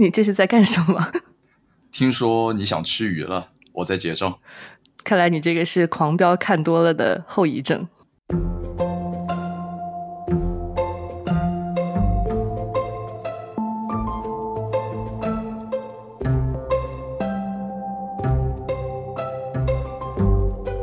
你这是在干什么？听说你想吃鱼了，我在结账。看来你这个是狂飙看多了的后遗症。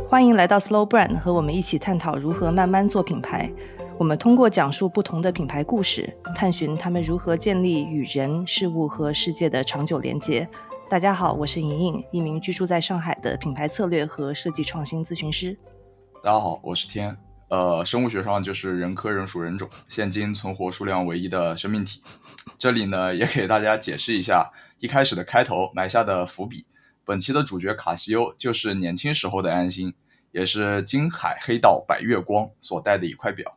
欢迎来到 Slow Brand，和我们一起探讨如何慢慢做品牌。我们通过讲述不同的品牌故事，探寻他们如何建立与人、事物和世界的长久连接。大家好，我是莹莹，一名居住在上海的品牌策略和设计创新咨询师。大家好，我是天，呃，生物学上就是人科人属人种，现今存活数量唯一的生命体。这里呢，也给大家解释一下一开始的开头埋下的伏笔。本期的主角卡西欧就是年轻时候的安心。也是金海黑道白月光所戴的一块表。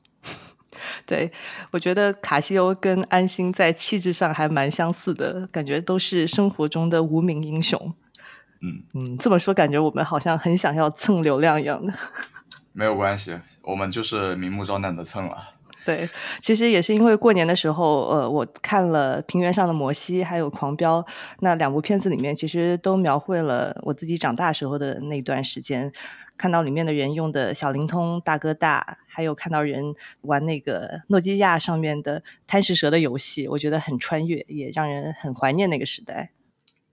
对，我觉得卡西欧跟安心在气质上还蛮相似的，感觉都是生活中的无名英雄。嗯嗯，这么说感觉我们好像很想要蹭流量一样的。没有关系，我们就是明目张胆的蹭了。对，其实也是因为过年的时候，呃，我看了《平原上的摩西》还有《狂飙》那两部片子里面，其实都描绘了我自己长大时候的那段时间。看到里面的人用的小灵通、大哥大，还有看到人玩那个诺基亚上面的贪食蛇的游戏，我觉得很穿越，也让人很怀念那个时代。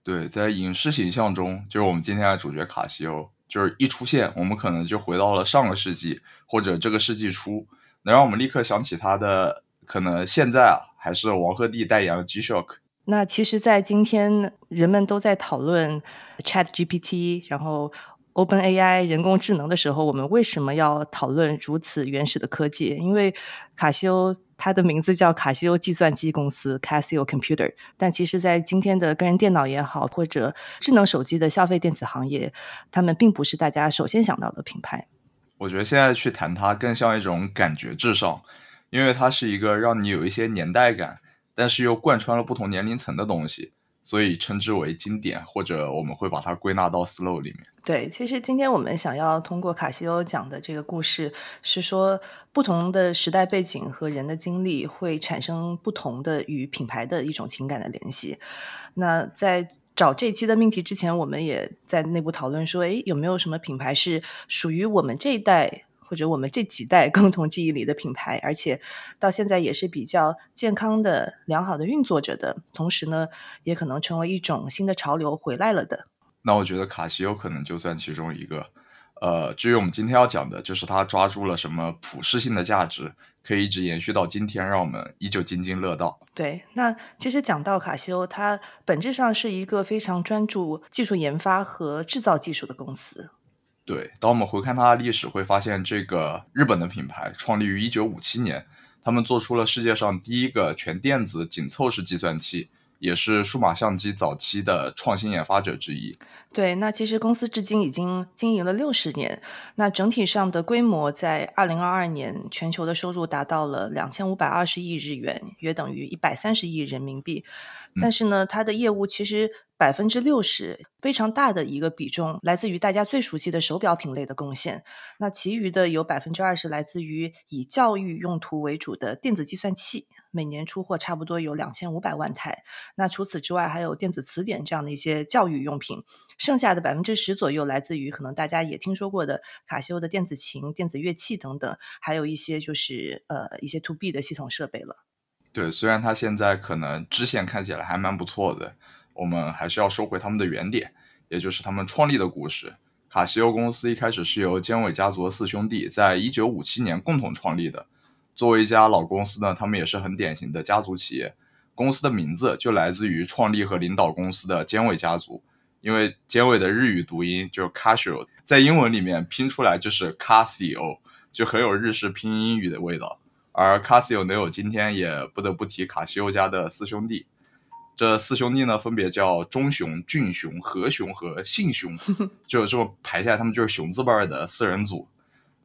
对，在影视形象中，就是我们今天的主角卡西欧，就是一出现，我们可能就回到了上个世纪或者这个世纪初，能让我们立刻想起他的，可能现在啊还是王鹤棣代言的 G-Shock。那其实，在今天人们都在讨论 Chat GPT，然后。Open AI 人工智能的时候，我们为什么要讨论如此原始的科技？因为卡西欧它的名字叫卡西欧计算机公司 （Casio Computer），但其实，在今天的个人电脑也好，或者智能手机的消费电子行业，他们并不是大家首先想到的品牌。我觉得现在去谈它，更像一种感觉至上，因为它是一个让你有一些年代感，但是又贯穿了不同年龄层的东西。所以称之为经典，或者我们会把它归纳到 slow 里面。对，其实今天我们想要通过卡西欧讲的这个故事，是说不同的时代背景和人的经历会产生不同的与品牌的一种情感的联系。那在找这期的命题之前，我们也在内部讨论说，诶，有没有什么品牌是属于我们这一代？或者我们这几代共同记忆里的品牌，而且到现在也是比较健康的、良好的运作着的，同时呢，也可能成为一种新的潮流回来了的。那我觉得卡西欧可能就算其中一个。呃，至于我们今天要讲的，就是它抓住了什么普适性的价值，可以一直延续到今天，让我们依旧津津乐道。对，那其实讲到卡西欧，它本质上是一个非常专注技术研发和制造技术的公司。对，当我们回看它的历史，会发现这个日本的品牌创立于一九五七年，他们做出了世界上第一个全电子紧凑式计算器。也是数码相机早期的创新研发者之一。对，那其实公司至今已经经营了六十年。那整体上的规模在二零二二年，全球的收入达到了两千五百二十亿日元，约等于一百三十亿人民币。但是呢，它的业务其实百分之六十非常大的一个比重来自于大家最熟悉的手表品类的贡献。那其余的有百分之二十来自于以教育用途为主的电子计算器。每年出货差不多有两千五百万台。那除此之外，还有电子词典这样的一些教育用品。剩下的百分之十左右来自于可能大家也听说过的卡西欧的电子琴、电子乐器等等，还有一些就是呃一些 to B 的系统设备了。对，虽然它现在可能支线看起来还蛮不错的，我们还是要收回他们的原点，也就是他们创立的故事。卡西欧公司一开始是由尖尾家族的四兄弟在一九五七年共同创立的。作为一家老公司呢，他们也是很典型的家族企业。公司的名字就来自于创立和领导公司的尖尾家族，因为尖尾的日语读音就是 Casio，在英文里面拼出来就是 Casio，就很有日式拼音英语的味道。而 Casio 能有今天，也不得不提卡西欧家的四兄弟。这四兄弟呢，分别叫忠雄、俊雄、和雄和信雄，就这么排下来，他们就是雄字辈的四人组。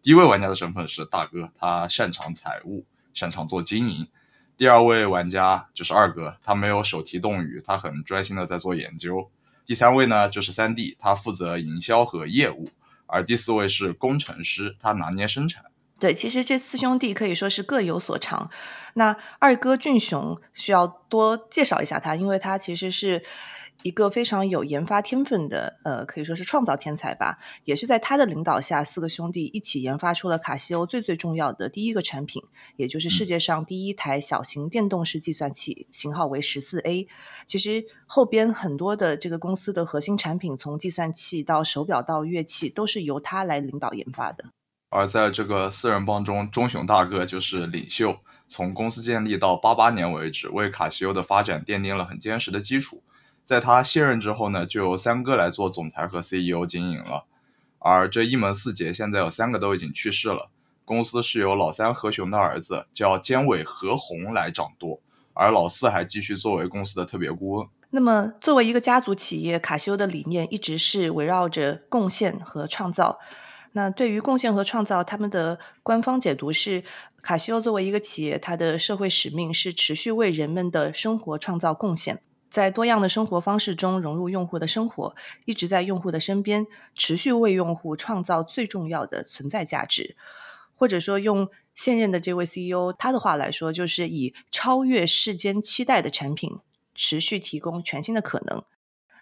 第一位玩家的身份是大哥，他擅长财务，擅长做经营。第二位玩家就是二哥，他没有手提动语，他很专心的在做研究。第三位呢就是三弟，他负责营销和业务。而第四位是工程师，他拿捏生产。对，其实这四兄弟可以说是各有所长。那二哥俊雄需要多介绍一下他，因为他其实是一个非常有研发天分的，呃，可以说是创造天才吧。也是在他的领导下，四个兄弟一起研发出了卡西欧最最重要的第一个产品，也就是世界上第一台小型电动式计算器，型号为十四 A。其实后边很多的这个公司的核心产品，从计算器到手表到乐器，都是由他来领导研发的。而在这个四人帮中，钟雄大哥就是领袖，从公司建立到八八年为止，为卡西欧的发展奠定了很坚实的基础。在他卸任之后呢，就由三哥来做总裁和 CEO 经营了。而这一门四杰现在有三个都已经去世了，公司是由老三何雄的儿子叫监委何鸿来掌舵，而老四还继续作为公司的特别顾问。那么，作为一个家族企业，卡西欧的理念一直是围绕着贡献和创造。那对于贡献和创造，他们的官方解读是：卡西欧作为一个企业，它的社会使命是持续为人们的生活创造贡献，在多样的生活方式中融入用户的生活，一直在用户的身边，持续为用户创造最重要的存在价值。或者说，用现任的这位 CEO 他的话来说，就是以超越世间期待的产品，持续提供全新的可能。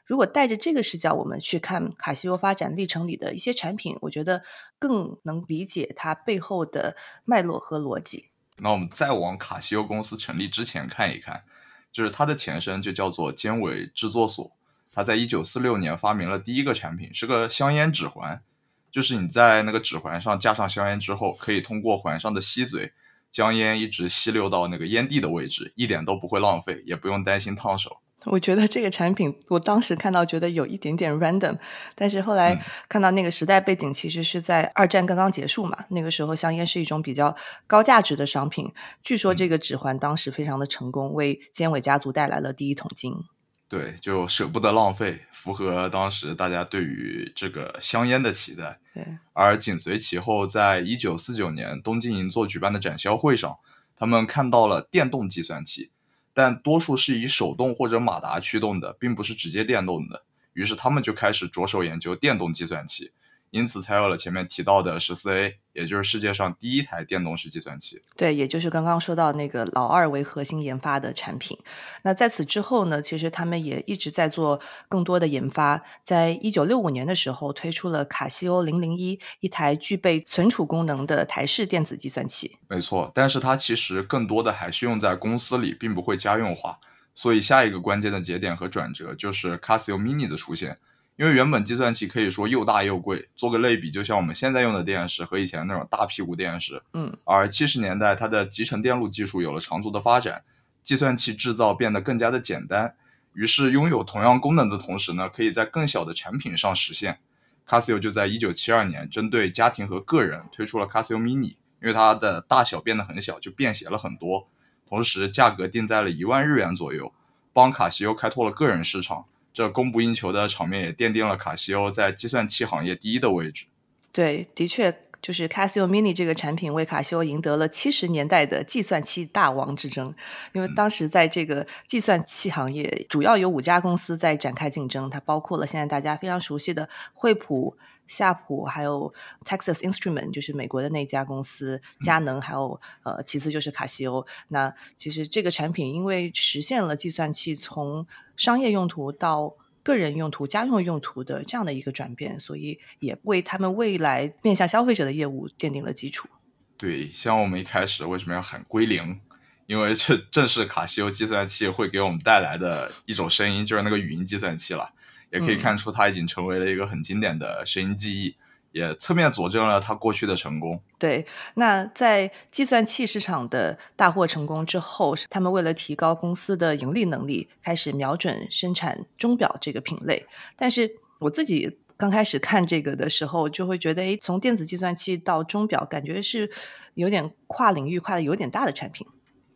如果带着这个视角，我们去看卡西欧发展历程里的一些产品，我觉得更能理解它背后的脉络和逻辑。那我们再往卡西欧公司成立之前看一看，就是它的前身就叫做尖尾制作所。它在一九四六年发明了第一个产品，是个香烟指环，就是你在那个指环上架上香烟之后，可以通过环上的吸嘴，将烟一直吸溜到那个烟蒂的位置，一点都不会浪费，也不用担心烫手。我觉得这个产品，我当时看到觉得有一点点 random，但是后来看到那个时代背景，其实是在二战刚刚结束嘛，那个时候香烟是一种比较高价值的商品。据说这个指环当时非常的成功，为尖尾家族带来了第一桶金。对，就舍不得浪费，符合当时大家对于这个香烟的期待。对，而紧随其后，在一九四九年东京银座举办的展销会上，他们看到了电动计算器。但多数是以手动或者马达驱动的，并不是直接电动的。于是他们就开始着手研究电动计算器，因此才有了前面提到的十四 A，也就是世界上第一台电动式计算器。对，也就是刚刚说到那个老二为核心研发的产品。那在此之后呢，其实他们也一直在做更多的研发。在一九六五年的时候，推出了卡西欧零零一，一台具备存储功能的台式电子计算器。没错，但是它其实更多的还是用在公司里，并不会家用化。所以下一个关键的节点和转折就是 Casio Mini 的出现。因为原本计算器可以说又大又贵，做个类比，就像我们现在用的电视和以前那种大屁股电视。嗯，而七十年代它的集成电路技术有了长足的发展，计算器制造变得更加的简单，于是拥有同样功能的同时呢，可以在更小的产品上实现。Casio 就在一九七二年针对家庭和个人推出了 Casio Mini，因为它的大小变得很小，就便携了很多，同时价格定在了一万日元左右，帮卡西欧开拓了个人市场。这供不应求的场面也奠定了卡西欧在计算器行业第一的位置。对，的确，就是 Casio Mini 这个产品为卡西欧赢得了七十年代的计算器大王之争。因为当时在这个计算器行业，主要有五家公司在展开竞争，它包括了现在大家非常熟悉的惠普。夏普还有 Texas Instrument，就是美国的那家公司，佳能，还有呃，其次就是卡西欧。那其实这个产品因为实现了计算器从商业用途到个人用途、家用用途的这样的一个转变，所以也为他们未来面向消费者的业务奠定了基础。对，像我们一开始为什么要喊归零？因为这正是卡西欧计算器会给我们带来的一种声音，就是那个语音计算器了。也可以看出，它已经成为了一个很经典的声音记忆，也侧面佐证了它过去的成功。对，那在计算器市场的大获成功之后，他们为了提高公司的盈利能力，开始瞄准生产钟表这个品类。但是我自己刚开始看这个的时候，就会觉得，哎，从电子计算器到钟表，感觉是有点跨领域、跨的有点大的产品。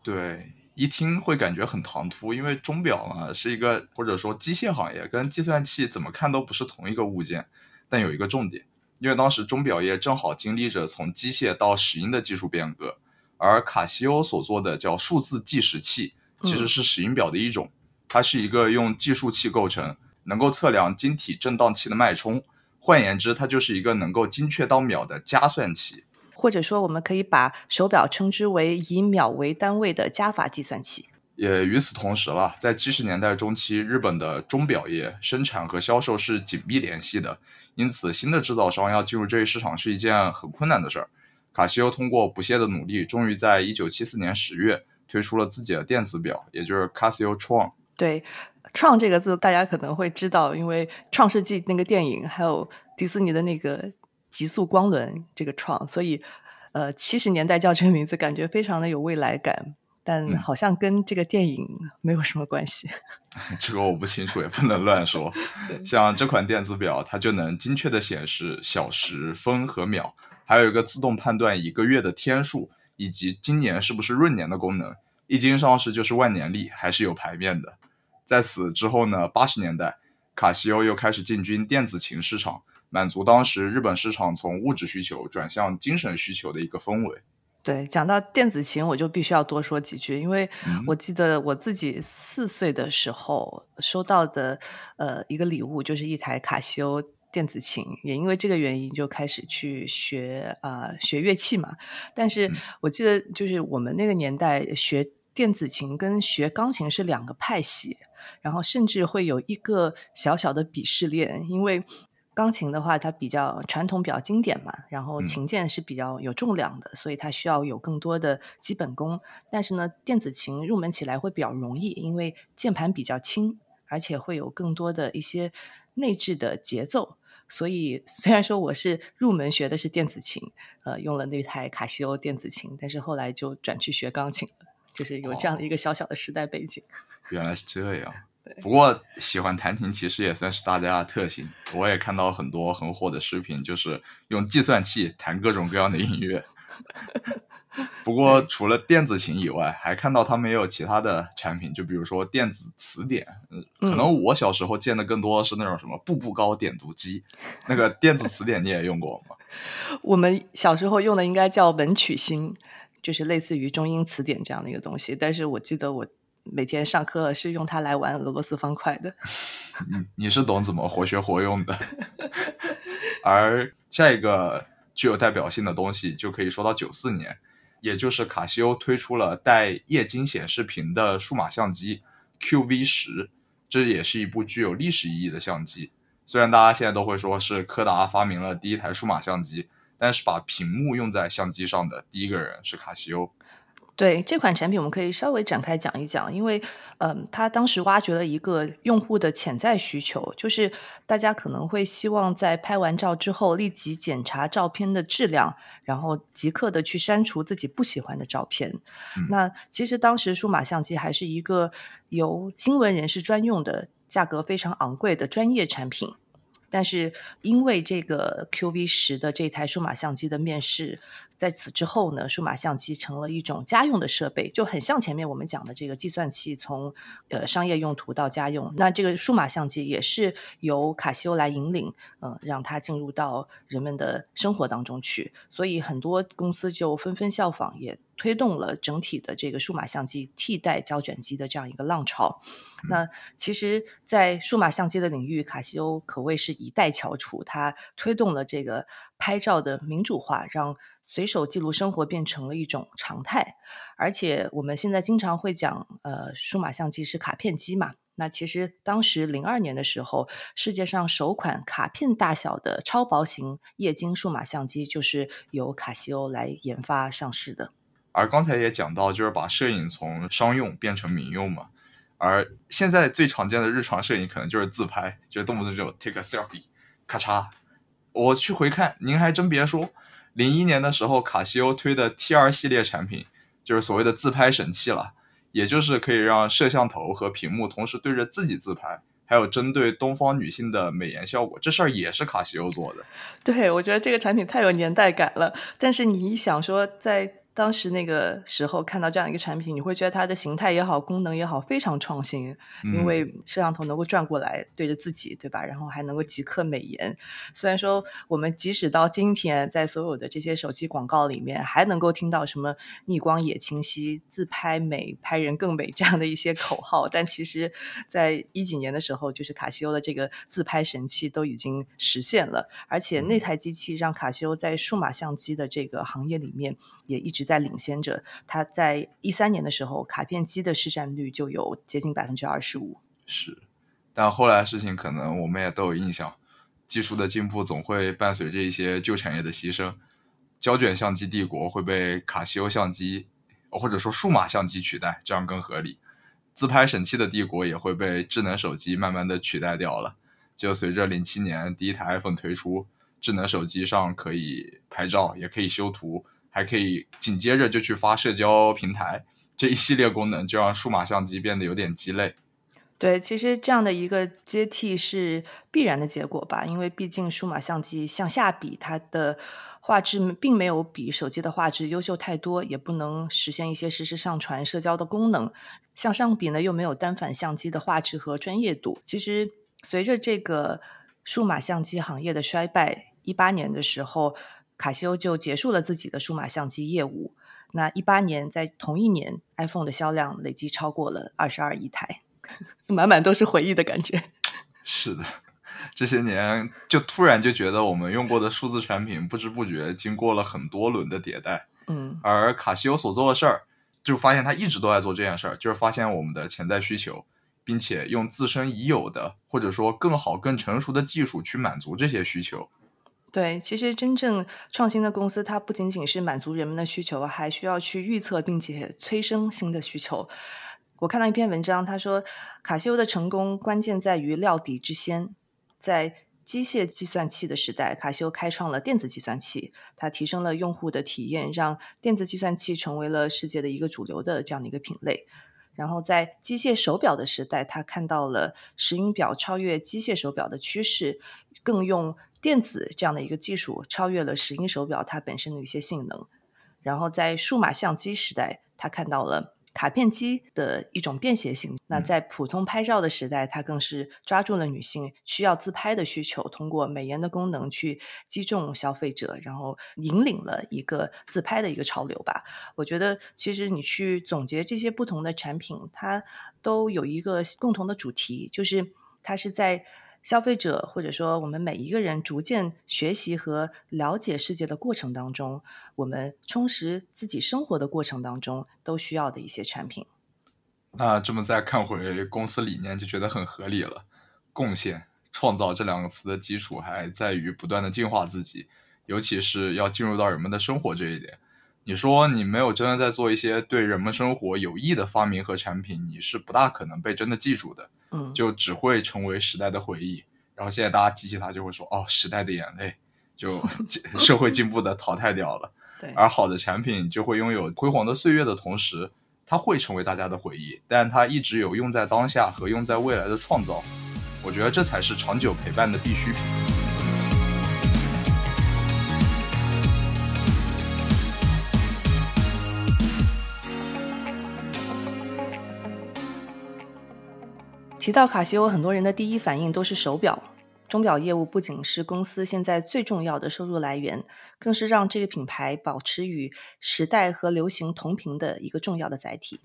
对。一听会感觉很唐突，因为钟表嘛是一个或者说机械行业，跟计算器怎么看都不是同一个物件。但有一个重点，因为当时钟表业正好经历着从机械到石英的技术变革，而卡西欧所做的叫数字计时器，其实是石英表的一种。它是一个用计数器构成，能够测量晶体振荡器的脉冲。换言之，它就是一个能够精确到秒的加算器。或者说我们可以把手表称之为以秒为单位的加法计算器。也与此同时了，在七十年代中期，日本的钟表业生产和销售是紧密联系的，因此新的制造商要进入这一市场是一件很困难的事儿。卡西欧通过不懈的努力，终于在一九七四年十月推出了自己的电子表，也就是 Casio Tron。对，“创”这个字大家可能会知道，因为《创世纪》那个电影，还有迪士尼的那个极速光轮这个“创”，所以呃，七十年代叫这个名字，感觉非常的有未来感。但好像跟这个电影没有什么关系。这个我不清楚，也不能乱说。像这款电子表，它就能精确的显示小时、分和秒，还有一个自动判断一个月的天数，以及今年是不是闰年的功能。一经上市就是万年历，还是有牌面的。在此之后呢，八十年代，卡西欧又开始进军电子琴市场，满足当时日本市场从物质需求转向精神需求的一个氛围。对，讲到电子琴，我就必须要多说几句，因为我记得我自己四岁的时候收到的呃一个礼物，就是一台卡西欧电子琴，也因为这个原因就开始去学啊学乐器嘛。但是我记得就是我们那个年代学电子琴跟学钢琴是两个派系，然后甚至会有一个小小的鄙视链，因为。钢琴的话，它比较传统，比较经典嘛。然后琴键是比较有重量的，所以它需要有更多的基本功。但是呢，电子琴入门起来会比较容易，因为键盘比较轻，而且会有更多的一些内置的节奏。所以虽然说我是入门学的是电子琴，呃，用了那台卡西欧电子琴，但是后来就转去学钢琴了，就是有这样的一个小小的时代背景。原来是这样。不过喜欢弹琴其实也算是大家的特性。我也看到很多很火的视频，就是用计算器弹各种各样的音乐。不过除了电子琴以外，还看到他们也有其他的产品，就比如说电子词典。嗯，可能我小时候见的更多的是那种什么步步高点读机。那个电子词典你也用过吗？我们小时候用的应该叫文曲星，就是类似于中英词典这样的一个东西。但是我记得我。每天上课是用它来玩俄罗斯方块的。你 你是懂怎么活学活用的。而下一个具有代表性的东西就可以说到九四年，也就是卡西欧推出了带液晶显示屏的数码相机 QV 十，这也是一部具有历史意义的相机。虽然大家现在都会说是柯达发明了第一台数码相机，但是把屏幕用在相机上的第一个人是卡西欧。对这款产品，我们可以稍微展开讲一讲，因为，嗯，它当时挖掘了一个用户的潜在需求，就是大家可能会希望在拍完照之后立即检查照片的质量，然后即刻的去删除自己不喜欢的照片。那其实当时数码相机还是一个由新闻人士专用的、价格非常昂贵的专业产品。但是因为这个 QV 十的这台数码相机的面世，在此之后呢，数码相机成了一种家用的设备，就很像前面我们讲的这个计算器从呃商业用途到家用，那这个数码相机也是由卡西欧来引领，呃，让它进入到人们的生活当中去，所以很多公司就纷纷效仿，也推动了整体的这个数码相机替代胶卷机的这样一个浪潮。那其实，在数码相机的领域，卡西欧可谓是一代翘楚。它推动了这个拍照的民主化，让随手记录生活变成了一种常态。而且，我们现在经常会讲，呃，数码相机是卡片机嘛。那其实当时零二年的时候，世界上首款卡片大小的超薄型液晶数码相机，就是由卡西欧来研发上市的。而刚才也讲到，就是把摄影从商用变成民用嘛。而现在最常见的日常摄影可能就是自拍，就动不动就 take a selfie，咔嚓。我去回看，您还真别说，零一年的时候，卡西欧推的 T R 系列产品就是所谓的自拍神器了，也就是可以让摄像头和屏幕同时对着自己自拍，还有针对东方女性的美颜效果，这事儿也是卡西欧做的。对，我觉得这个产品太有年代感了。但是你一想说，在当时那个时候看到这样一个产品，你会觉得它的形态也好，功能也好，非常创新。因为摄像头能够转过来对着自己，对吧？然后还能够即刻美颜。虽然说我们即使到今天，在所有的这些手机广告里面，还能够听到什么“逆光也清晰，自拍美，拍人更美”这样的一些口号，但其实，在一几年的时候，就是卡西欧的这个自拍神器都已经实现了。而且那台机器让卡西欧在数码相机的这个行业里面也一直。在领先着，它在一三年的时候，卡片机的市占率就有接近百分之二十五。是，但后来的事情可能我们也都有印象，技术的进步总会伴随着一些旧产业的牺牲。胶卷相机帝国会被卡西欧相机或者说数码相机取代，这样更合理。自拍神器的帝国也会被智能手机慢慢的取代掉了。就随着零七年第一台 iPhone 推出，智能手机上可以拍照，也可以修图。还可以紧接着就去发社交平台，这一系列功能就让数码相机变得有点鸡肋。对，其实这样的一个接替是必然的结果吧，因为毕竟数码相机向下比，它的画质并没有比手机的画质优秀太多，也不能实现一些实时上传社交的功能。向上比呢，又没有单反相机的画质和专业度。其实随着这个数码相机行业的衰败，一八年的时候。卡西欧就结束了自己的数码相机业务。那一八年，在同一年，iPhone 的销量累计超过了二十二亿台，满满都是回忆的感觉。是的，这些年就突然就觉得我们用过的数字产品，不知不觉经过了很多轮的迭代。嗯，而卡西欧所做的事儿，就发现他一直都在做这件事儿，就是发现我们的潜在需求，并且用自身已有的或者说更好、更成熟的技术去满足这些需求。对，其实真正创新的公司，它不仅仅是满足人们的需求，还需要去预测并且催生新的需求。我看到一篇文章，他说卡西欧的成功关键在于料敌之先。在机械计算器的时代，卡西欧开创了电子计算器，它提升了用户的体验，让电子计算器成为了世界的一个主流的这样的一个品类。然后在机械手表的时代，他看到了石英表超越机械手表的趋势，更用。电子这样的一个技术超越了石英手表它本身的一些性能，然后在数码相机时代，他看到了卡片机的一种便携性。那在普通拍照的时代，它更是抓住了女性需要自拍的需求，通过美颜的功能去击中消费者，然后引领了一个自拍的一个潮流吧。我觉得，其实你去总结这些不同的产品，它都有一个共同的主题，就是它是在。消费者或者说我们每一个人逐渐学习和了解世界的过程当中，我们充实自己生活的过程当中都需要的一些产品。那这么再看回公司理念，就觉得很合理了。贡献、创造这两个词的基础还在于不断的进化自己，尤其是要进入到人们的生活这一点。你说你没有真的在做一些对人们生活有益的发明和产品，你是不大可能被真的记住的。嗯，就只会成为时代的回忆。然后现在大家提起它，就会说：“哦，时代的眼泪，就 社会进步的淘汰掉了。”对，而好的产品就会拥有辉煌的岁月的同时，它会成为大家的回忆，但它一直有用在当下和用在未来的创造。我觉得这才是长久陪伴的必需品。提到卡西欧，很多人的第一反应都是手表。钟表业务不仅是公司现在最重要的收入来源，更是让这个品牌保持与时代和流行同频的一个重要的载体。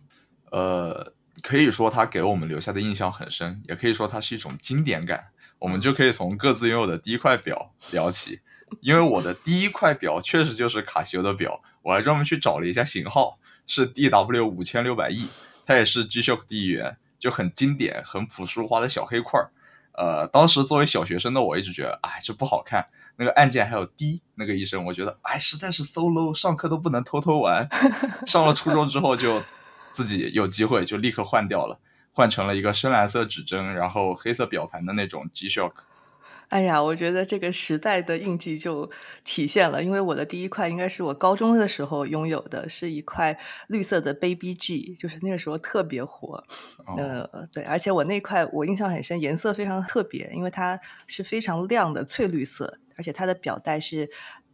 呃，可以说它给我们留下的印象很深，也可以说它是一种经典感。我们就可以从各自拥有的第一块表聊起。因为我的第一块表确实就是卡西欧的表，我还专门去找了一下型号，是 DW 五千六百 E，它也是 G-SHOCK 第一元。就很经典、很朴实无华的小黑块儿，呃，当时作为小学生的我一直觉得，哎，这不好看。那个按键还有滴那个医生，我觉得，哎，实在是 so low，上课都不能偷偷玩。上了初中之后，就自己有机会就立刻换掉了，换成了一个深蓝色指针，然后黑色表盘的那种 G-SHOCK。哎呀，我觉得这个时代的印记就体现了，因为我的第一块应该是我高中的时候拥有的，是一块绿色的 Baby G，就是那个时候特别火。呃，对，而且我那块我印象很深，颜色非常特别，因为它是非常亮的翠绿色，而且它的表带是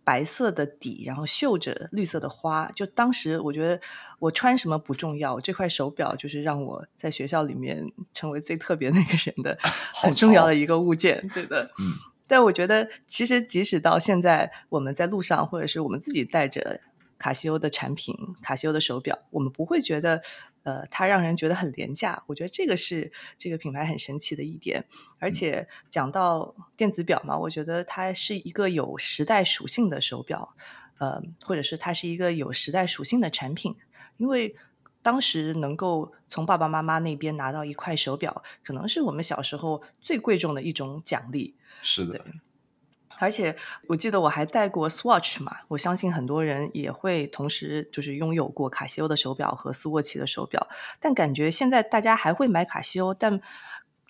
白色的底，然后绣着绿色的花。就当时我觉得我穿什么不重要，这块手表就是让我在学校里面成为最特别那个人的 很重要的一个物件。对的，嗯。但我觉得，其实即使到现在，我们在路上，或者是我们自己带着卡西欧的产品、卡西欧的手表，我们不会觉得。呃，它让人觉得很廉价，我觉得这个是这个品牌很神奇的一点。而且讲到电子表嘛，我觉得它是一个有时代属性的手表，呃，或者是它是一个有时代属性的产品。因为当时能够从爸爸妈妈那边拿到一块手表，可能是我们小时候最贵重的一种奖励。是的。而且我记得我还戴过 Swatch 嘛，我相信很多人也会同时就是拥有过卡西欧的手表和斯沃琪的手表，但感觉现在大家还会买卡西欧，但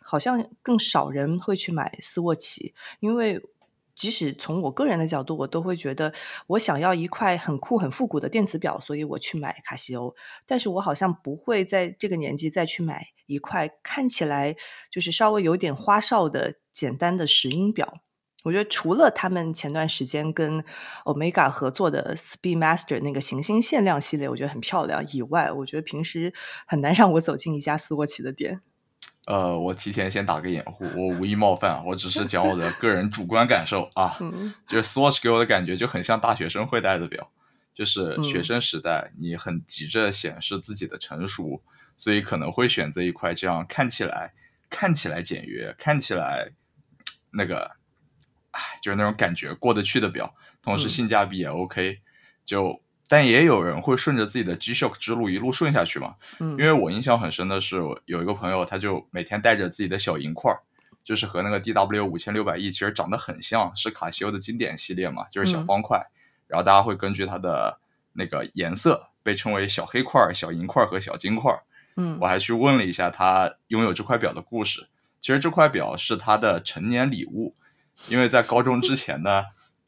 好像更少人会去买斯沃琪，因为即使从我个人的角度，我都会觉得我想要一块很酷很复古的电子表，所以我去买卡西欧，但是我好像不会在这个年纪再去买一块看起来就是稍微有点花哨的简单的石英表。我觉得除了他们前段时间跟 Omega 合作的 Speedmaster 那个行星限量系列，我觉得很漂亮以外，我觉得平时很难让我走进一家斯沃琪的店。呃，我提前先打个掩护，我无意冒犯，我只是讲我的个人主观感受啊。就是 Swatch 给我的感觉就很像大学生会戴的表，就是学生时代你很急着显示自己的成熟，所以可能会选择一块这样看起来看起来简约、看起来那个。就是那种感觉过得去的表，同时性价比也 OK。就但也有人会顺着自己的 G-Shock 之路一路顺下去嘛。嗯，因为我印象很深的是，有一个朋友，他就每天带着自己的小银块儿，就是和那个 DW 五千六百 E 其实长得很像，是卡西欧的经典系列嘛，就是小方块。然后大家会根据它的那个颜色被称为小黑块、小银块和小金块。嗯，我还去问了一下他拥有这块表的故事。其实这块表是他的成年礼物。因为在高中之前呢，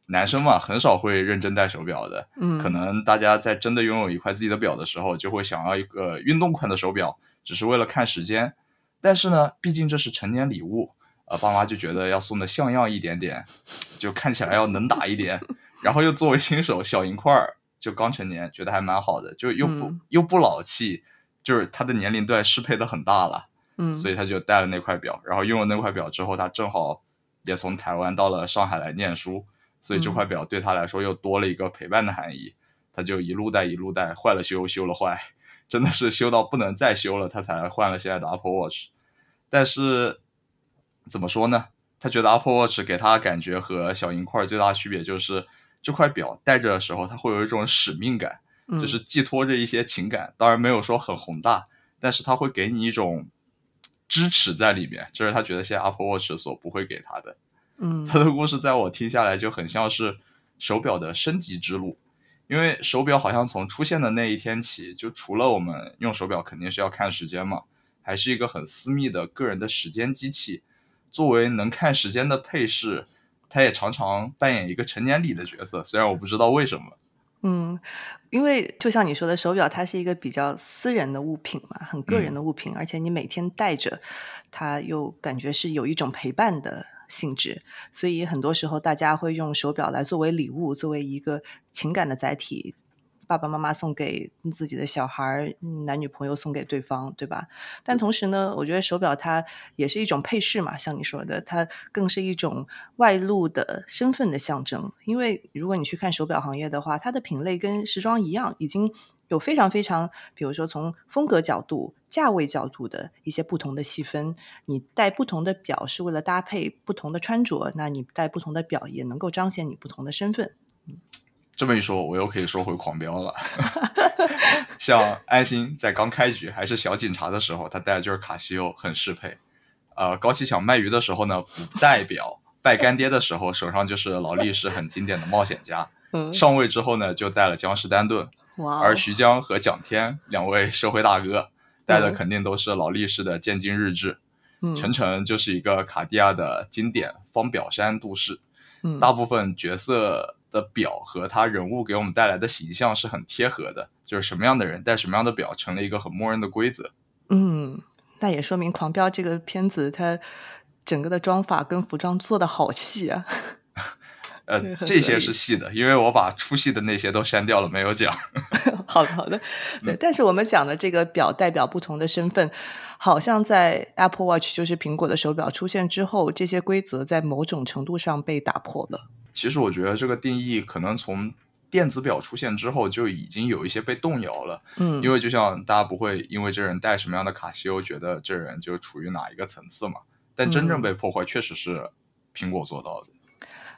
男生嘛很少会认真戴手表的，嗯，可能大家在真的拥有一块自己的表的时候，就会想要一个运动款的手表，只是为了看时间。但是呢，毕竟这是成年礼物，呃，爸妈就觉得要送的像样一点点，就看起来要能打一点，然后又作为新手，小银块儿就刚成年，觉得还蛮好的，就又不又不老气，就是他的年龄段适配的很大了，嗯，所以他就戴了那块表，然后用了那块表之后，他正好。也从台湾到了上海来念书，所以这块表对他来说又多了一个陪伴的含义。他就一路戴一路戴，坏了修，修了坏，真的是修到不能再修了，他才换了现在的 Apple Watch。但是怎么说呢？他觉得 Apple Watch 给他的感觉和小银块最大的区别就是这块表戴着的时候，他会有一种使命感，就是寄托着一些情感。当然没有说很宏大，但是他会给你一种。支持在里面，这是他觉得现在 Apple Watch 所不会给他的。嗯，他的故事在我听下来就很像是手表的升级之路，因为手表好像从出现的那一天起，就除了我们用手表肯定是要看时间嘛，还是一个很私密的个人的时间机器。作为能看时间的配饰，它也常常扮演一个成年礼的角色，虽然我不知道为什么。嗯，因为就像你说的，手表它是一个比较私人的物品嘛，很个人的物品，而且你每天戴着，它又感觉是有一种陪伴的性质，所以很多时候大家会用手表来作为礼物，作为一个情感的载体。爸爸妈妈送给自己的小孩，男女朋友送给对方，对吧？但同时呢，我觉得手表它也是一种配饰嘛，像你说的，它更是一种外露的身份的象征。因为如果你去看手表行业的话，它的品类跟时装一样，已经有非常非常，比如说从风格角度、价位角度的一些不同的细分。你戴不同的表是为了搭配不同的穿着，那你戴不同的表也能够彰显你不同的身份。嗯。这么一说，我又可以说回狂飙了。像安心在刚开局还是小警察的时候，他戴的就是卡西欧，很适配。呃，高启强卖鱼的时候呢，不代表；拜干爹的时候，手上就是劳力士很经典的冒险家。上位之后呢，就带了江诗丹顿。而徐江和蒋天两位社会大哥带的肯定都是劳力士的渐进日志。陈晨就是一个卡地亚的经典方表山度士。大部分角色。的表和他人物给我们带来的形象是很贴合的，就是什么样的人戴什么样的表，成了一个很默认的规则。嗯，那也说明《狂飙》这个片子它整个的妆法跟服装做的好细啊。呃，这些是细的，因为我把粗细的那些都删掉了，没有讲。好的，好的。对，但是我们讲的这个表代表不同的身份，好像在 Apple Watch 就是苹果的手表出现之后，这些规则在某种程度上被打破了。其实我觉得这个定义可能从电子表出现之后就已经有一些被动摇了。嗯，因为就像大家不会因为这人戴什么样的卡西欧，觉得这人就处于哪一个层次嘛。但真正被破坏，确实是苹果做到的。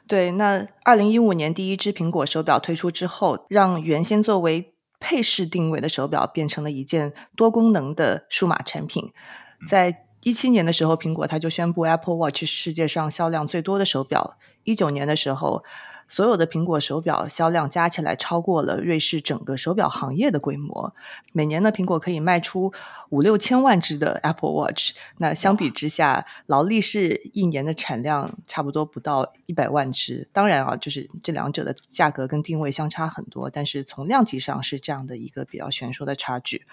对，那二零一五年第一只苹果手表推出之后，让原先作为配饰定位的手表变成了一件多功能的数码产品。在一七年的时候，苹果它就宣布 Apple Watch 是世界上销量最多的手表。一九年的时候。所有的苹果手表销量加起来超过了瑞士整个手表行业的规模。每年呢，苹果可以卖出五六千万只的 Apple Watch。那相比之下，劳力士一年的产量差不多不到一百万只。当然啊，就是这两者的价格跟定位相差很多，但是从量级上是这样的一个比较悬殊的差距。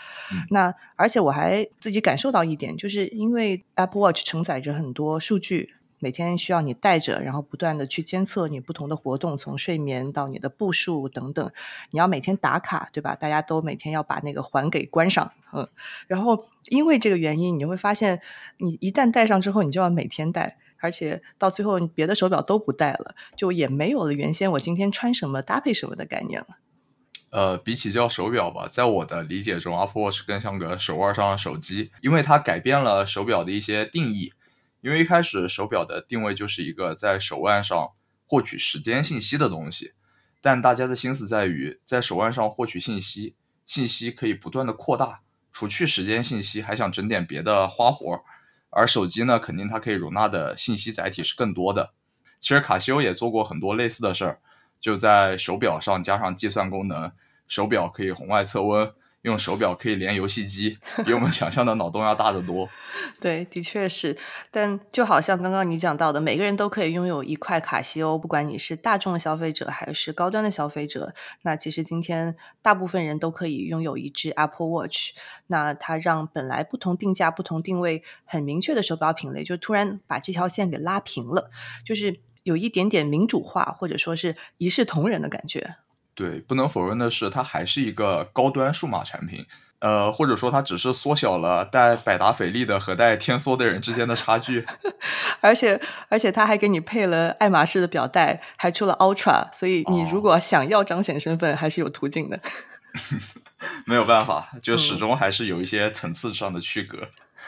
那而且我还自己感受到一点，就是因为 Apple Watch 承载着很多数据。每天需要你带着，然后不断的去监测你不同的活动，从睡眠到你的步数等等，你要每天打卡，对吧？大家都每天要把那个环给关上，嗯，然后因为这个原因，你就会发现，你一旦戴上之后，你就要每天戴，而且到最后，你别的手表都不戴了，就也没有了原先我今天穿什么搭配什么的概念了。呃，比起叫手表吧，在我的理解中，Apple Watch 更像个手腕上的手机，因为它改变了手表的一些定义。因为一开始手表的定位就是一个在手腕上获取时间信息的东西，但大家的心思在于在手腕上获取信息，信息可以不断的扩大，除去时间信息，还想整点别的花活儿而手机呢，肯定它可以容纳的信息载体是更多的。其实卡西欧也做过很多类似的事儿，就在手表上加上计算功能，手表可以红外测温。用手表可以连游戏机，比我们想象的脑洞要大得多。对，的确是。但就好像刚刚你讲到的，每个人都可以拥有一块卡西欧，不管你是大众的消费者还是高端的消费者。那其实今天大部分人都可以拥有一只 Apple Watch。那它让本来不同定价、不同定位很明确的手表品类，就突然把这条线给拉平了，就是有一点点民主化，或者说是一视同仁的感觉。对，不能否认的是，它还是一个高端数码产品，呃，或者说它只是缩小了带百达翡丽的和带天梭的人之间的差距。而且，而且它还给你配了爱马仕的表带，还出了 Ultra，所以你如果想要彰显身份，还是有途径的。没有办法，就始终还是有一些层次上的区隔。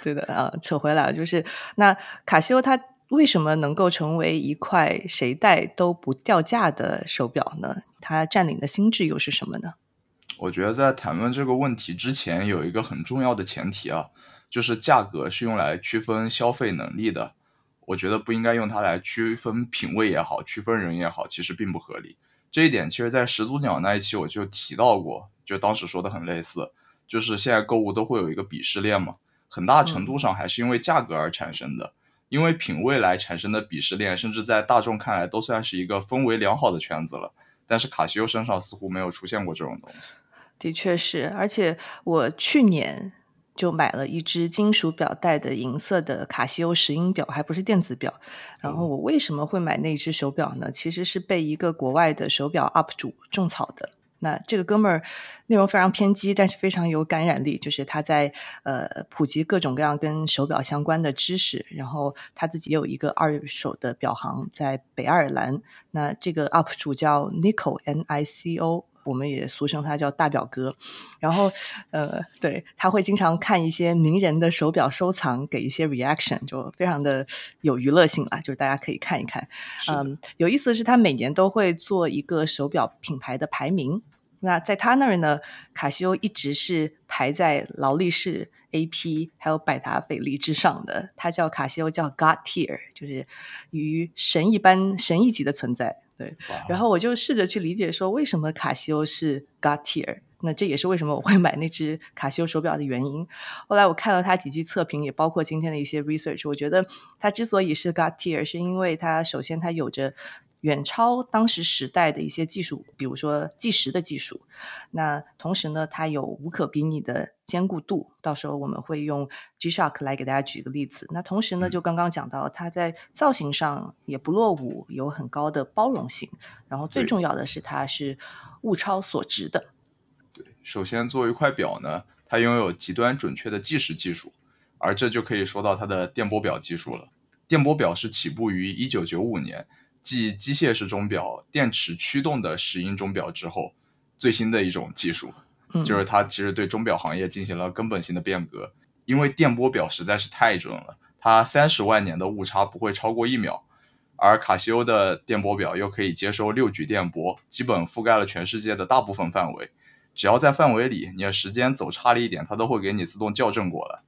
对的啊，扯回来就是那卡西欧它。为什么能够成为一块谁戴都不掉价的手表呢？它占领的心智又是什么呢？我觉得在谈论这个问题之前，有一个很重要的前提啊，就是价格是用来区分消费能力的。我觉得不应该用它来区分品味也好，区分人也好，其实并不合理。这一点其实，在始祖鸟那一期我就提到过，就当时说的很类似，就是现在购物都会有一个鄙视链嘛，很大程度上还是因为价格而产生的。因为品味来产生的鄙视链，甚至在大众看来都算是一个氛围良好的圈子了。但是卡西欧身上似乎没有出现过这种东西。的确是，而且我去年就买了一只金属表带的银色的卡西欧石英表，还不是电子表。然后我为什么会买那只手表呢？其实是被一个国外的手表 UP 主种草的。那这个哥们儿内容非常偏激，但是非常有感染力。就是他在呃普及各种各样跟手表相关的知识，然后他自己也有一个二手的表行在北爱尔兰。那这个 UP 主叫 Nico N I C O，我们也俗称他叫大表哥。然后呃，对他会经常看一些名人的手表收藏，给一些 reaction，就非常的有娱乐性啦，就是大家可以看一看。嗯，有意思的是，他每年都会做一个手表品牌的排名。那在他那儿呢，卡西欧一直是排在劳力士、A.P. 还有百达翡丽之上的。他叫卡西欧，叫 God Tier，就是与神一般、神一级的存在。对，然后我就试着去理解说，为什么卡西欧是 God Tier？那这也是为什么我会买那只卡西欧手表的原因。后来我看了它几期测评，也包括今天的一些 research，我觉得它之所以是 God Tier，是因为它首先它有着。远超当时时代的一些技术，比如说计时的技术。那同时呢，它有无可比拟的坚固度。到时候我们会用 G-Shock 来给大家举个例子。那同时呢，就刚刚讲到，它在造型上也不落伍，有很高的包容性。然后最重要的是，它是物超所值的。对，首先作为一块表呢，它拥有极端准确的计时技术，而这就可以说到它的电波表技术了。电波表是起步于1995年，继机械式钟表、电池驱动的石英钟表之后，最新的一种技术。就是它其实对钟表行业进行了根本性的变革，因为电波表实在是太准了，它三十万年的误差不会超过一秒，而卡西欧的电波表又可以接收六局电波，基本覆盖了全世界的大部分范围，只要在范围里，你的时间走差了一点，它都会给你自动校正过来。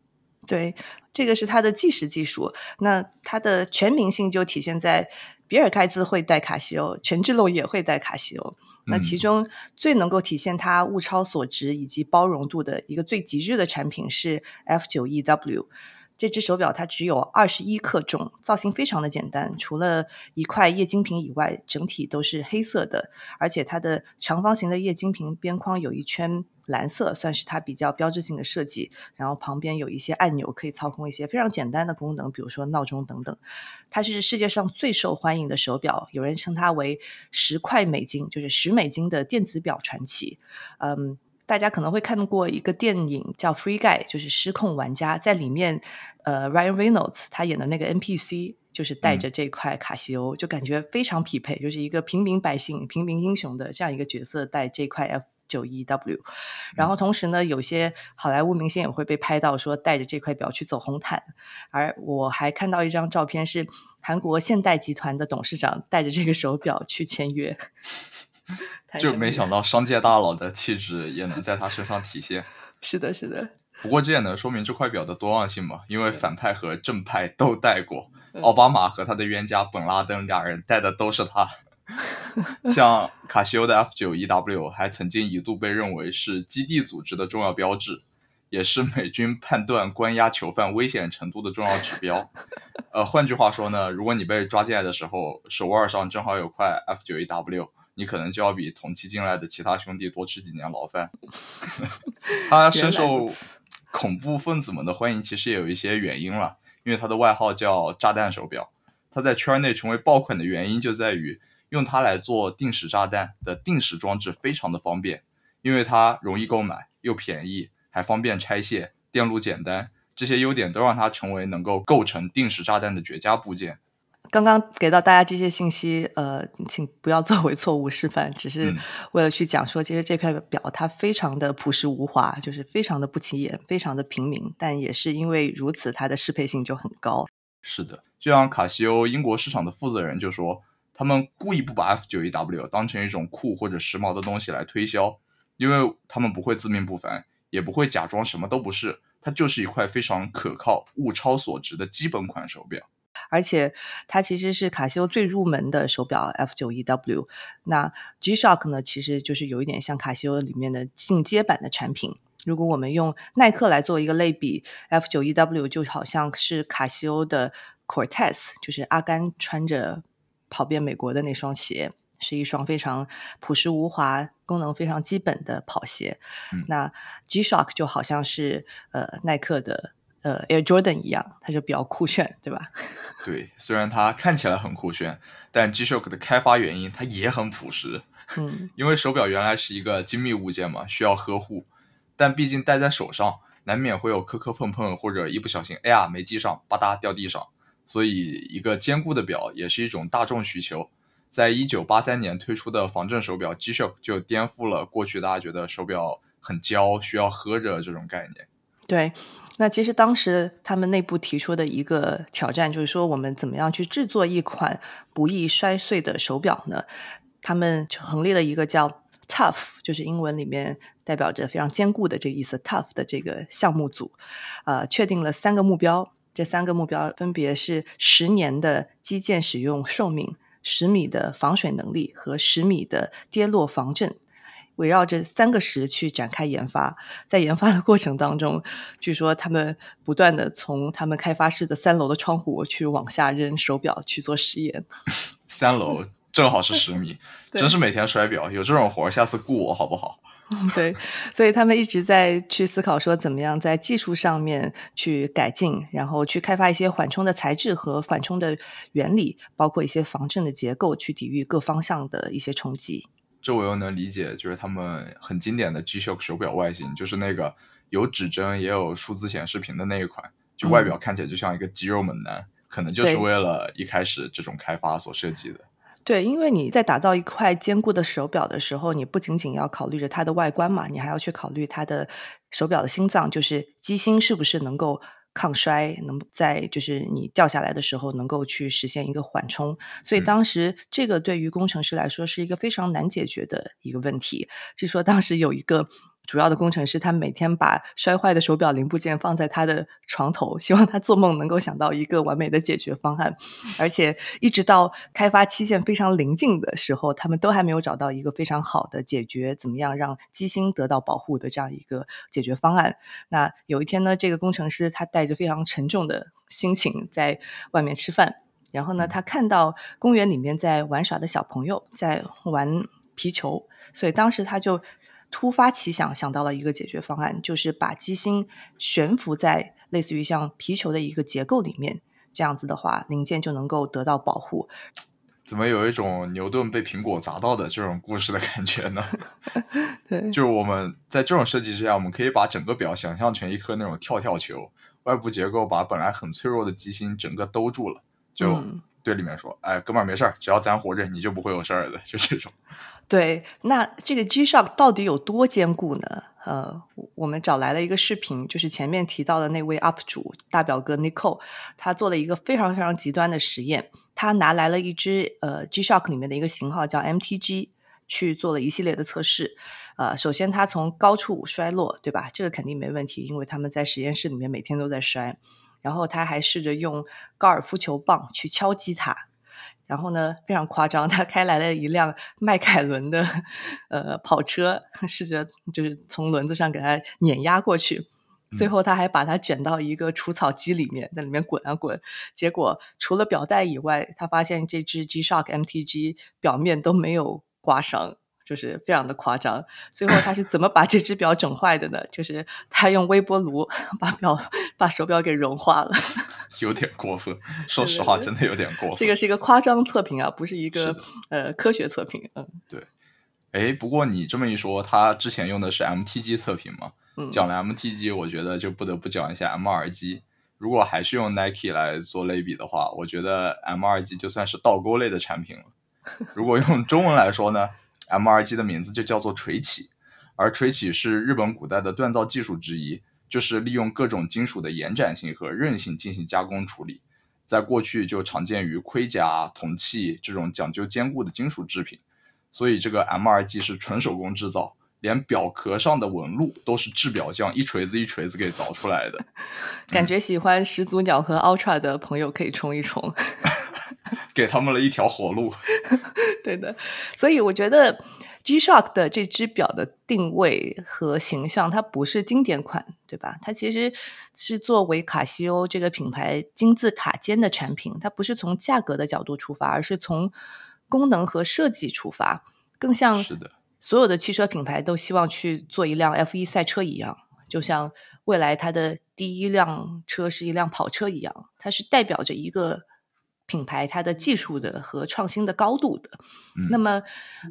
对，这个是它的计时技术，那它的全民性就体现在比尔盖茨会带卡西欧，权志龙也会带卡西欧。那其中最能够体现它物超所值以及包容度的一个最极致的产品是 F 九 E W。这只手表它只有二十一克重，造型非常的简单，除了一块液晶屏以外，整体都是黑色的，而且它的长方形的液晶屏边框有一圈蓝色，算是它比较标志性的设计。然后旁边有一些按钮，可以操控一些非常简单的功能，比如说闹钟等等。它是世界上最受欢迎的手表，有人称它为十块美金，就是十美金的电子表传奇。嗯。大家可能会看过一个电影叫《Free Guy》，就是失控玩家，在里面，呃，Ryan Reynolds 他演的那个 NPC 就是带着这块卡西欧，就感觉非常匹配，就是一个平民百姓、平民英雄的这样一个角色带这块 F 九一 W。然后同时呢，有些好莱坞明星也会被拍到说带着这块表去走红毯，而我还看到一张照片是韩国现代集团的董事长带着这个手表去签约。就没想到商界大佬的气质也能在他身上体现。是的，是的。不过这也能说明这块表的多样性嘛，因为反派和正派都戴过，奥巴马和他的冤家本拉登俩人戴的都是它。像卡西欧的 F 九 E W 还曾经一度被认为是基地组织的重要标志，也是美军判断关押囚犯危险程度的重要指标。呃，换句话说呢，如果你被抓进来的时候手腕上正好有块 F 九 E W。你可能就要比同期进来的其他兄弟多吃几年牢饭。他深受恐怖分子们的欢迎，其实也有一些原因了。因为他的外号叫“炸弹手表”，他在圈内成为爆款的原因就在于用它来做定时炸弹的定时装置非常的方便，因为它容易购买又便宜，还方便拆卸，电路简单，这些优点都让它成为能够构成定时炸弹的绝佳部件。刚刚给到大家这些信息，呃，请不要作为错误示范，只是为了去讲说，其实这块表它非常的朴实无华，就是非常的不起眼，非常的平民，但也是因为如此，它的适配性就很高。是的，就像卡西欧英国市场的负责人就说，他们故意不把 F 九一 W 当成一种酷或者时髦的东西来推销，因为他们不会自命不凡，也不会假装什么都不是，它就是一块非常可靠、物超所值的基本款手表。而且它其实是卡西欧最入门的手表 F 九一 W，那 G-Shock 呢，其实就是有一点像卡西欧里面的进阶版的产品。如果我们用耐克来做一个类比，F 九一 W 就好像是卡西欧的 Cortez，就是阿甘穿着跑遍美国的那双鞋，是一双非常朴实无华、功能非常基本的跑鞋。那 G-Shock 就好像是呃耐克的。呃，Air Jordan 一样，它就比较酷炫，对吧？对，虽然它看起来很酷炫，但 G-Shock 的开发原因它也很朴实。嗯，因为手表原来是一个精密物件嘛，需要呵护，但毕竟戴在手上，难免会有磕磕碰碰，或者一不小心，哎呀没系上，吧嗒掉地上。所以，一个坚固的表也是一种大众需求。在一九八三年推出的防震手表 G-Shock 就颠覆了过去大家觉得手表很娇，需要喝着这种概念。对。那其实当时他们内部提出的一个挑战，就是说我们怎么样去制作一款不易摔碎的手表呢？他们成立了一个叫 Tough，就是英文里面代表着非常坚固的这个意思，Tough 的这个项目组，呃，确定了三个目标，这三个目标分别是十年的基建使用寿命、十米的防水能力和十米的跌落防震。围绕这三个十去展开研发，在研发的过程当中，据说他们不断的从他们开发室的三楼的窗户去往下扔手表去做实验。三楼正好是十米，真是每天摔表，有这种活儿，下次雇我好不好？对，所以他们一直在去思考说，怎么样在技术上面去改进，然后去开发一些缓冲的材质和缓冲的原理，包括一些防震的结构，去抵御各方向的一些冲击。这我又能理解，就是他们很经典的 G-Shock 手表外形，就是那个有指针也有数字显示屏的那一款，就外表看起来就像一个肌肉猛男，可能就是为了一开始这种开发所设计的。对，因为你在打造一块坚固的手表的时候，你不仅仅要考虑着它的外观嘛，你还要去考虑它的手表的心脏，就是机芯是不是能够。抗衰能在就是你掉下来的时候能够去实现一个缓冲，所以当时这个对于工程师来说是一个非常难解决的一个问题。据说当时有一个。主要的工程师，他每天把摔坏的手表零部件放在他的床头，希望他做梦能够想到一个完美的解决方案。而且，一直到开发期限非常临近的时候，他们都还没有找到一个非常好的解决怎么样让机芯得到保护的这样一个解决方案。那有一天呢，这个工程师他带着非常沉重的心情在外面吃饭，然后呢，他看到公园里面在玩耍的小朋友在玩皮球，所以当时他就。突发奇想，想到了一个解决方案，就是把机芯悬浮在类似于像皮球的一个结构里面，这样子的话，零件就能够得到保护。怎么有一种牛顿被苹果砸到的这种故事的感觉呢？对，就是我们在这种设计之下，我们可以把整个表想象成一颗那种跳跳球，外部结构把本来很脆弱的机芯整个兜住了，就对里面说：“哎，哥们儿没事儿，只要咱活着，你就不会有事儿的。”就这种。对，那这个 G-Shock 到底有多坚固呢？呃，我们找来了一个视频，就是前面提到的那位 UP 主大表哥 Nicole，他做了一个非常非常极端的实验，他拿来了一只呃 G-Shock 里面的一个型号叫 MTG，去做了一系列的测试。呃，首先他从高处摔落，对吧？这个肯定没问题，因为他们在实验室里面每天都在摔。然后他还试着用高尔夫球棒去敲击它。然后呢，非常夸张，他开来了一辆迈凯伦的呃跑车，试着就是从轮子上给它碾压过去。最后他还把它卷到一个除草机里面，在里面滚啊滚。结果除了表带以外，他发现这只 G-Shock MTG 表面都没有刮伤。就是非常的夸张，最后他是怎么把这只表整坏的呢？就是他用微波炉把表把手表给融化了，有点过分。说实话，真的有点过分。这个是一个夸张测评啊，不是一个呃科学测评。嗯，对。哎，不过你这么一说，他之前用的是 MTG 测评嘛？嗯讲了 MTG，我觉得就不得不讲一下 MRG。如果还是用 Nike 来做类比的话，我觉得 M2G 就算是倒钩类的产品了。如果用中文来说呢？M 二 G 的名字就叫做锤起，而锤起是日本古代的锻造技术之一，就是利用各种金属的延展性和韧性进行加工处理。在过去就常见于盔甲、铜器这种讲究坚固的金属制品，所以这个 M R G 是纯手工制造，连表壳上的纹路都是制表匠一锤子一锤子给凿出来的。感觉喜欢始祖鸟和 Ultra 的朋友可以冲一冲。给他们了一条活路，对的，所以我觉得 G-Shock 的这只表的定位和形象，它不是经典款，对吧？它其实是作为卡西欧这个品牌金字塔尖的产品，它不是从价格的角度出发，而是从功能和设计出发，更像是的。所有的汽车品牌都希望去做一辆 F 一赛车一样，就像未来它的第一辆车是一辆跑车一样，它是代表着一个。品牌它的技术的和创新的高度的，那么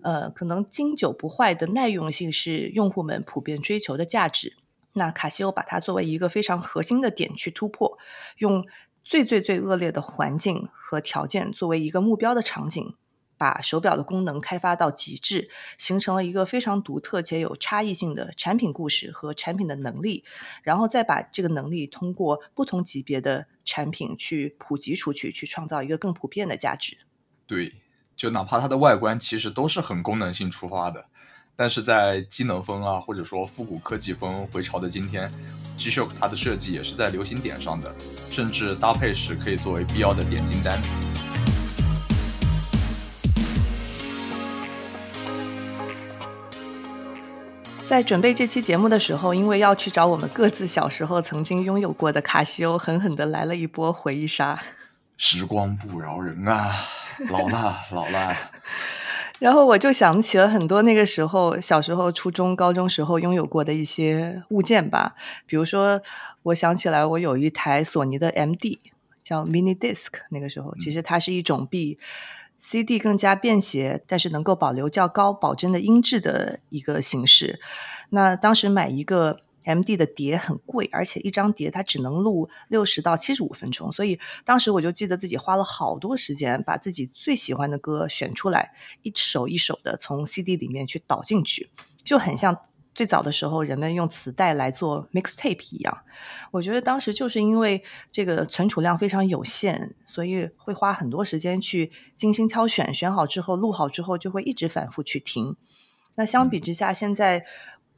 呃，可能经久不坏的耐用性是用户们普遍追求的价值。那卡西欧把它作为一个非常核心的点去突破，用最最最恶劣的环境和条件作为一个目标的场景。把手表的功能开发到极致，形成了一个非常独特且有差异性的产品故事和产品的能力，然后再把这个能力通过不同级别的产品去普及出去，去创造一个更普遍的价值。对，就哪怕它的外观其实都是很功能性出发的，但是在机能风啊，或者说复古科技风回潮的今天，G-Shock 它的设计也是在流行点上的，甚至搭配时可以作为必要的点睛单品。在准备这期节目的时候，因为要去找我们各自小时候曾经拥有过的卡西欧，狠狠的来了一波回忆杀。时光不饶人啊，老了，老了。然后我就想起了很多那个时候小时候、初中、高中时候拥有过的一些物件吧，比如说，我想起来我有一台索尼的 MD，叫 Mini Disc，那个时候其实它是一种比 CD 更加便携，但是能够保留较高保真的音质的一个形式。那当时买一个。M D 的碟很贵，而且一张碟它只能录六十到七十五分钟，所以当时我就记得自己花了好多时间把自己最喜欢的歌选出来，一首一首的从 C D 里面去导进去，就很像最早的时候人们用磁带来做 mixtape 一样。我觉得当时就是因为这个存储量非常有限，所以会花很多时间去精心挑选，选好之后录好之后就会一直反复去听。那相比之下，现在。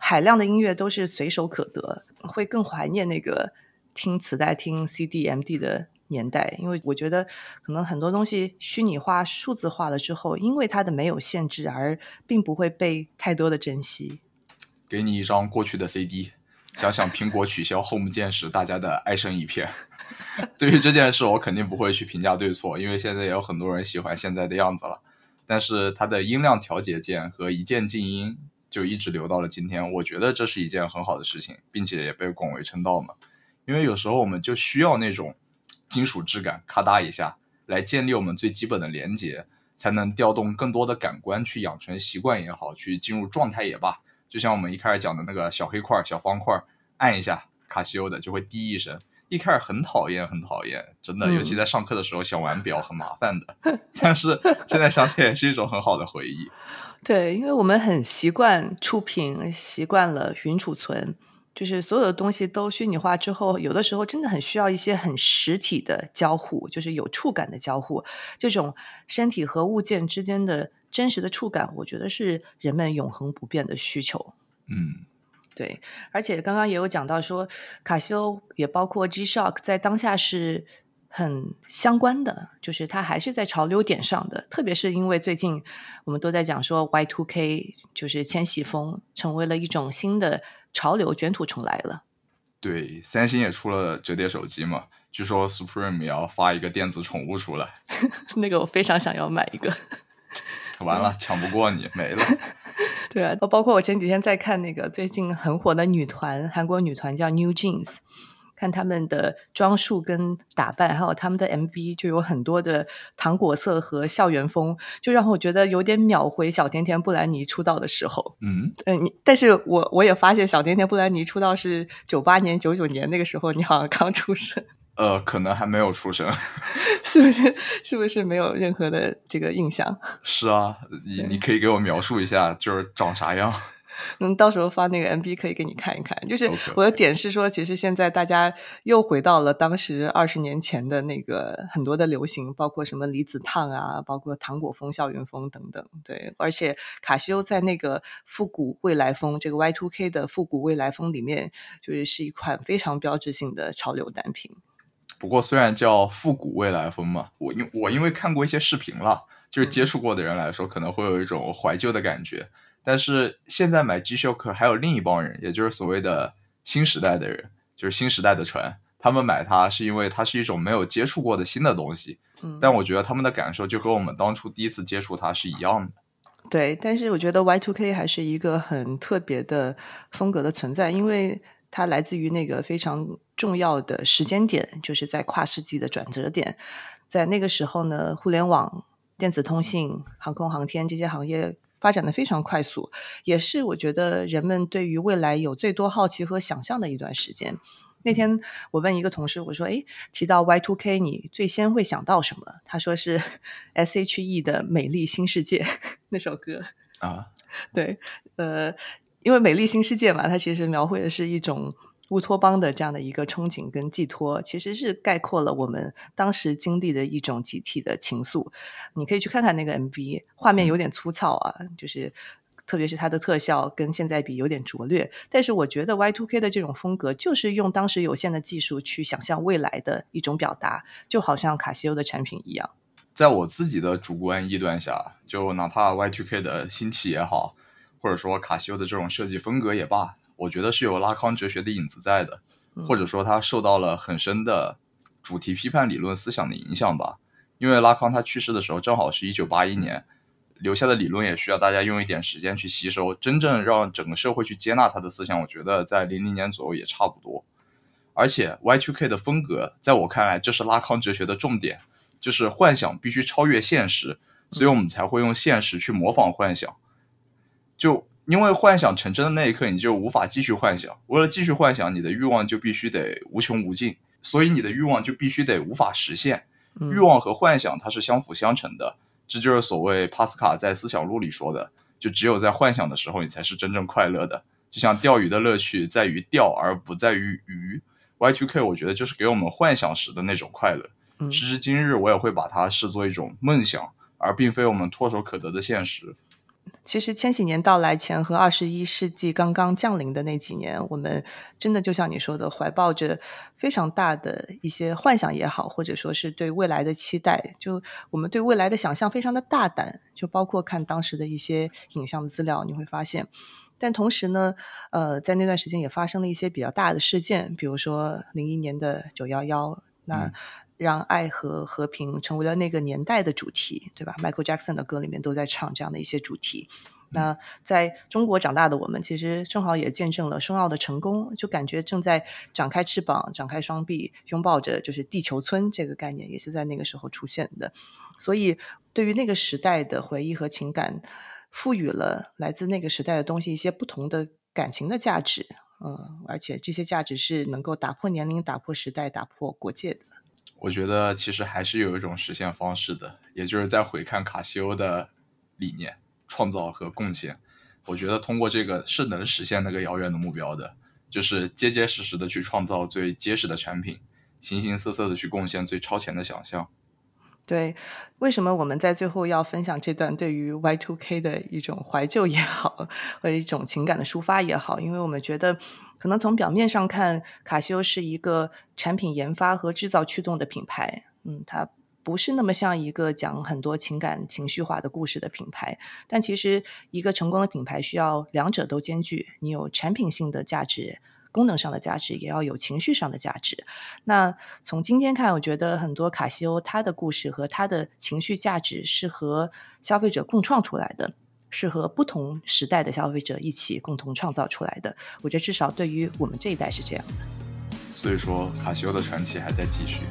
海量的音乐都是随手可得，会更怀念那个听磁带、听 CD、MD 的年代，因为我觉得可能很多东西虚拟化、数字化了之后，因为它的没有限制，而并不会被太多的珍惜。给你一张过去的 CD，想想苹果取消 Home 键时大家的哀声一片。对于这件事，我肯定不会去评价对错，因为现在也有很多人喜欢现在的样子了。但是它的音量调节键和一键静音。就一直留到了今天，我觉得这是一件很好的事情，并且也被广为称道嘛。因为有时候我们就需要那种金属质感，咔嗒一下，来建立我们最基本的连接，才能调动更多的感官去养成习惯也好，去进入状态也罢。就像我们一开始讲的那个小黑块、小方块，按一下卡西欧的就会滴一声。一开始很讨厌，很讨厌，真的，尤其在上课的时候想玩表很麻烦的。但是现在想起来也是一种很好的回忆。对，因为我们很习惯触屏，习惯了云储存，就是所有的东西都虚拟化之后，有的时候真的很需要一些很实体的交互，就是有触感的交互。这种身体和物件之间的真实的触感，我觉得是人们永恒不变的需求。嗯。对，而且刚刚也有讲到说，卡西欧也包括 G Shock，在当下是很相关的，就是它还是在潮流点上的。特别是因为最近我们都在讲说 Y Two K，就是千禧风成为了一种新的潮流，卷土重来了。对，三星也出了折叠手机嘛，据说 Supreme 也要发一个电子宠物出来，那个我非常想要买一个。完了，抢不过你，没了。对啊，包括我前几天在看那个最近很火的女团，韩国女团叫 New Jeans，看他们的装束跟打扮，还有他们的 MV，就有很多的糖果色和校园风，就让我觉得有点秒回小甜甜布兰妮出道的时候。嗯嗯，但是我我也发现小甜甜布兰妮出道是九八年、九九年那个时候，你好像刚出生。呃，可能还没有出生，是不是？是不是没有任何的这个印象？是啊，你你可以给我描述一下，就是长啥样？嗯，到时候发那个 M V 可以给你看一看。就是我的点是说，其实现在大家又回到了当时二十年前的那个很多的流行，包括什么离子烫啊，包括糖果风、校园风等等。对，而且卡西欧在那个复古未来风这个 Y Two K 的复古未来风里面，就是是一款非常标志性的潮流单品。不过虽然叫复古未来风嘛，我因我因为看过一些视频了，就是接触过的人来说，可能会有一种怀旧的感觉。但是现在买 G Shock 还有另一帮人，也就是所谓的新时代的人，就是新时代的船，他们买它是因为它是一种没有接触过的新的东西。嗯，但我觉得他们的感受就和我们当初第一次接触它是一样的。对，但是我觉得 Y Two K 还是一个很特别的风格的存在，因为。它来自于那个非常重要的时间点，就是在跨世纪的转折点。在那个时候呢，互联网、电子通信、航空航天这些行业发展的非常快速，也是我觉得人们对于未来有最多好奇和想象的一段时间。那天我问一个同事，我说：“哎，提到 Y Two K，你最先会想到什么？”他说是 S H E 的《美丽新世界》那首歌啊。对，呃。因为《美丽新世界》嘛，它其实描绘的是一种乌托邦的这样的一个憧憬跟寄托，其实是概括了我们当时经历的一种集体的情愫。你可以去看看那个 MV，画面有点粗糙啊，就是特别是它的特效跟现在比有点拙劣。但是我觉得 Y2K 的这种风格，就是用当时有限的技术去想象未来的一种表达，就好像卡西欧的产品一样。在我自己的主观臆断下，就哪怕 Y2K 的兴起也好。或者说卡西欧的这种设计风格也罢，我觉得是有拉康哲学的影子在的，或者说他受到了很深的主题批判理论思想的影响吧。因为拉康他去世的时候正好是一九八一年，留下的理论也需要大家用一点时间去吸收，真正让整个社会去接纳他的思想，我觉得在零零年左右也差不多。而且 Y2K 的风格，在我看来，这是拉康哲学的重点，就是幻想必须超越现实，所以我们才会用现实去模仿幻想。就因为幻想成真的那一刻，你就无法继续幻想。为了继续幻想，你的欲望就必须得无穷无尽，所以你的欲望就必须得无法实现。欲望和幻想它是相辅相成的，这就是所谓帕斯卡在《思想录》里说的：就只有在幻想的时候，你才是真正快乐的。就像钓鱼的乐趣在于钓，而不在于鱼。Y2K，我觉得就是给我们幻想时的那种快乐。时至今日，我也会把它视作一种梦想，而并非我们唾手可得的现实。其实千禧年到来前和二十一世纪刚刚降临的那几年，我们真的就像你说的，怀抱着非常大的一些幻想也好，或者说是对未来的期待。就我们对未来的想象非常的大胆，就包括看当时的一些影像资料，你会发现。但同时呢，呃，在那段时间也发生了一些比较大的事件，比如说零一年的九幺幺，那让爱和和平成为了那个年代的主题，对吧？Michael Jackson 的歌里面都在唱这样的一些主题。那在中国长大的我们，其实正好也见证了申奥的成功，就感觉正在展开翅膀、展开双臂，拥抱着就是地球村这个概念，也是在那个时候出现的。所以，对于那个时代的回忆和情感。赋予了来自那个时代的东西一些不同的感情的价值，嗯，而且这些价值是能够打破年龄、打破时代、打破国界的。我觉得其实还是有一种实现方式的，也就是在回看卡西欧的理念、创造和贡献。我觉得通过这个是能实现那个遥远的目标的，就是结结实实的去创造最结实的产品，形形色色的去贡献最超前的想象。对，为什么我们在最后要分享这段对于 Y2K 的一种怀旧也好，和一种情感的抒发也好？因为我们觉得，可能从表面上看，卡西欧是一个产品研发和制造驱动的品牌，嗯，它不是那么像一个讲很多情感情绪化的故事的品牌。但其实，一个成功的品牌需要两者都兼具，你有产品性的价值。功能上的价值也要有情绪上的价值。那从今天看，我觉得很多卡西欧它的故事和它的情绪价值是和消费者共创出来的，是和不同时代的消费者一起共同创造出来的。我觉得至少对于我们这一代是这样的。所以说，卡西欧的传奇还在继续。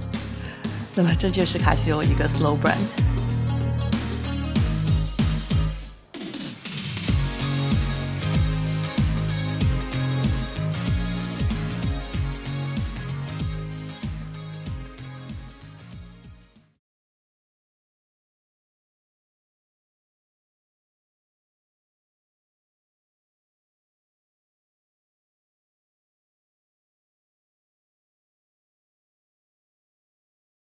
那么这就是卡西欧一个 slow brand。